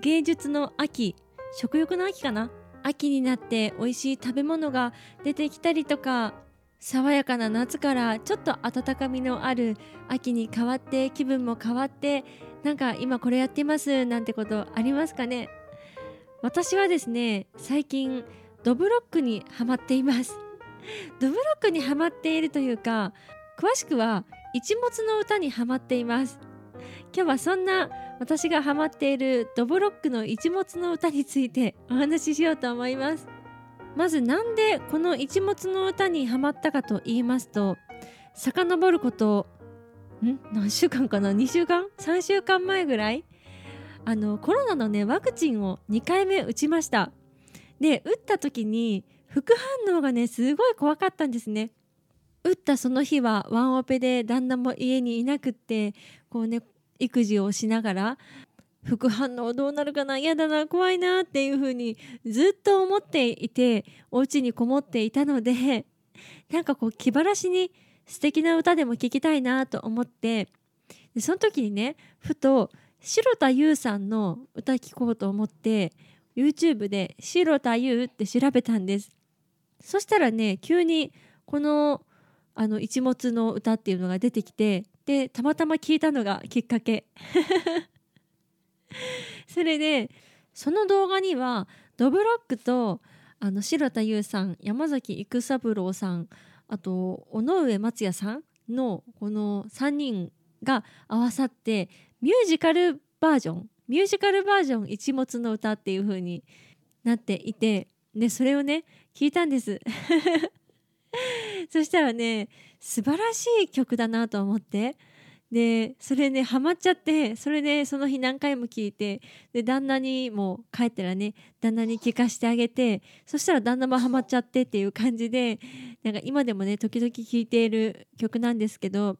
芸術の秋食欲の秋かな？秋になって美味しい食べ物が出てきたりとか爽やかな夏からちょっと温かみのある秋に変わって気分も変わってなんか今これやってますなんてことありますかね？私はですね最近ドブロックにハマっています。ドブロックにハマっているというか詳しくは一物の歌にハマっています。今日はそんな私がハマっているドブロックの一物の歌についてお話ししようと思います。まずなんでこの一物の歌にハマったかと言いますと遡ることん？何週間かな？2週間？3週間前ぐらい？あのコロナのねワクチンを2回目打ちました。で打った時に副反応がねすごい怖かったんですね。打ったその日はワンオペで旦那も家にいなくってこうね育児をしながら副反応どうなるかな嫌だな怖いなっていう風にずっと思っていてお家にこもっていたのでなんかこう気晴らしに素敵な歌でも聴きたいなと思ってでその時にねふと白田優さんの歌聴こうと思って YouTube で「白田優」って調べたんです。そしたらね急にこのあの一物の歌っていうのが出てきてでたまたま聞いたのがきっかけ。それでその動画にはドブロックとあの白田優さん山崎育三郎さんあと尾上松也さんのこの3人が合わさってミュージカルバージョンミュージカルバージョン一物の歌っていう風になっていてでそれをね聞いたんです。そしたらね素晴らしい曲だなと思ってでそれねハマっちゃってそれでその日何回も聴いてで旦那にも帰ったらね旦那に聴かせてあげてそしたら旦那もハマっちゃってっていう感じでなんか今でもね時々聴いている曲なんですけど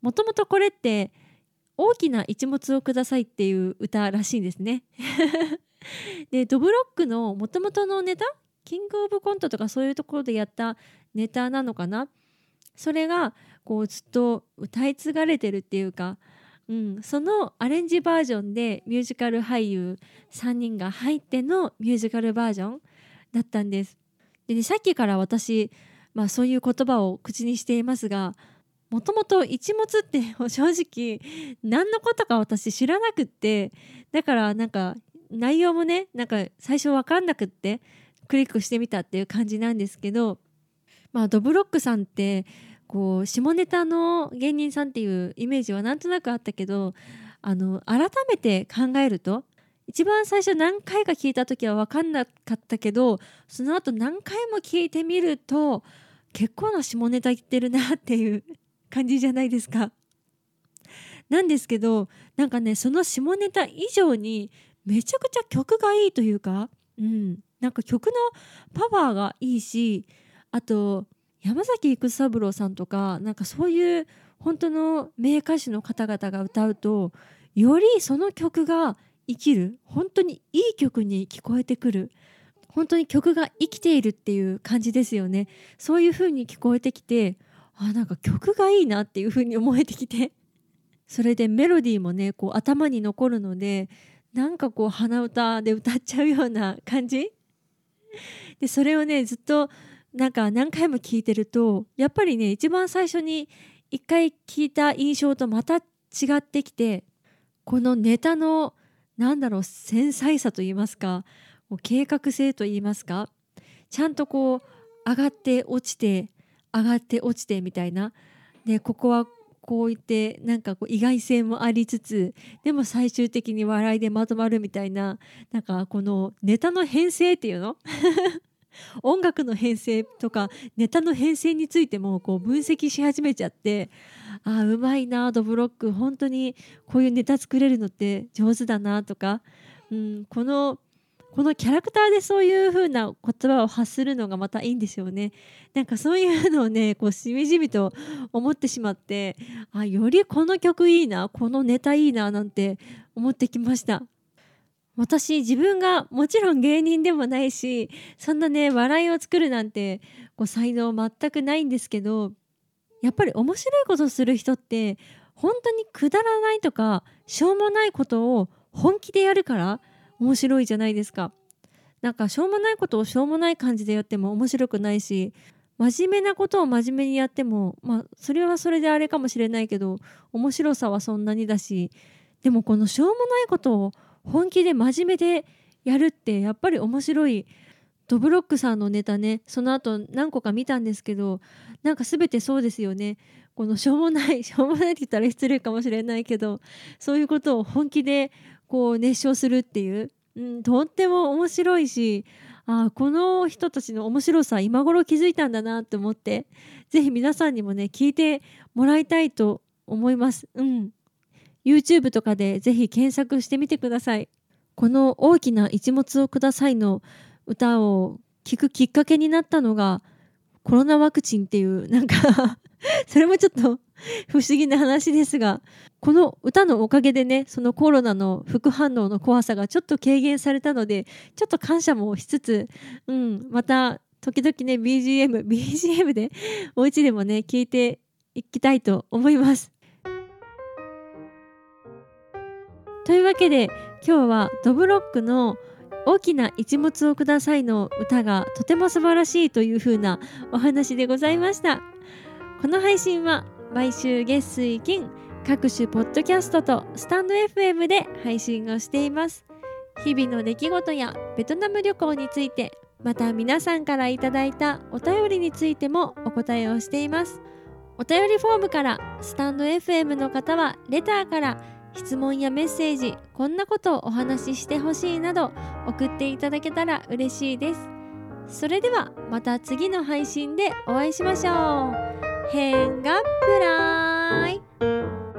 もともとこれって「大きな一物をください」っていう歌らしいんですね。でドブロックのもともとのネタキングオブコントとかそういうところでやったネタなのかな？それがこうずっと歌い継がれてるっていうか、うん、そのアレンジバージョンでミュージカル俳優3人が入ってのミュージカルバージョンだったんです。でね、さっきから私、まあ、そういう言葉を口にしていますがもともと一物って正直何のことか私知らなくってだからなんか内容もねなんか最初分かんなくってクリックしてみたっていう感じなんですけどまあドブロックさんってこう下ネタの芸人さんっていうイメージはなんとなくあったけどあの改めて考えると一番最初何回か聞いた時は分かんなかったけどその後何回も聞いてみると結構な下ネタ言ってるなっていう感じじゃないですか。なんですけどなんかねその下ネタ以上にめちゃくちゃ曲がいいというか、うん、なんか曲のパワーがいいしあと山崎育三郎さんとかなんかそういう本当の名歌手の方々が歌うとよりその曲が生きる。本当にいい曲に聞こえてくる。本当に曲が生きているっていう感じですよね。そういう風に聞こえてきてあなんか曲がいいなっていう風に思えてきて。それでメロディーもねこう頭に残るのでなんかこう鼻歌で歌っちゃうような感じ。でそれをねずっとなんか何回も聞いてるとやっぱりね一番最初に一回聞いた印象とまた違ってきてこのネタのなんだろう繊細さと言いますか計画性と言いますかちゃんとこう上がって落ちて上がって落ちてみたいな。でここはこう言ってなんかこう意外性もありつつでも最終的に笑いでまとまるみたいななんかこのネタの編成っていうの？音楽の編成とかネタの編成についてもこう分析し始めちゃってああうまいなドブロック本当にこういうネタ作れるのって上手だなとかうん、このこのキャラクターでそういう風な言葉を発するのがまたいいんですよね。なんかそういうのをねこうしみじみと思ってしまってあよりこの曲いいなこのネタいいななんて思ってきました。私自分がもちろん芸人でもないしそんなね笑いを作るなんてこう才能全くないんですけどやっぱり面白いことする人って本当にくだらないとかしょうもないことを本気でやるから面白いじゃないですか。なんかしょうもないことをしょうもない感じでやっても面白くないし真面目なことを真面目にやってもまあそれはそれであれかもしれないけど面白さはそんなにだしでもこのしょうもないことを本気で真面目でやるってやっぱり面白い。ドブロックさんのネタねその後何個か見たんですけどなんか全てそうですよね。このしょうもない しょうもないって言ったら失礼かもしれないけどそういうことを本気でこう熱唱するっていう、うん、とっても面白いしあこの人たちの面白さ今頃気づいたんだなって思って是非皆さんにもね聞いてもらいたいと思います。うん。YouTube とかでぜひ検索してみてください。この大きな一物をくださいの歌を聴くきっかけになったのがコロナワクチンっていうなんか それもちょっと不思議な話ですがこの歌のおかげでねそのコロナの副反応の怖さがちょっと軽減されたのでちょっと感謝もしつつ、うん、また時々ね BGM BGM でお家でもね聞いていきたいと思います。というわけで今日はドブロックの大きな一物をくださいの歌がとても素晴らしいという風なお話でございました。この配信は毎週月水金各種ポッドキャストとスタンド FM で配信をしています。日々の出来事やベトナム旅行についてまた皆さんからいただいたお便りについてもお答えをしています。お便りフォームからスタンド FM の方はレターから質問やメッセージこんなことをお話ししてほしいなど送っていただけたら嬉しいです。それではまた次の配信でお会いしましょう。変がプライ。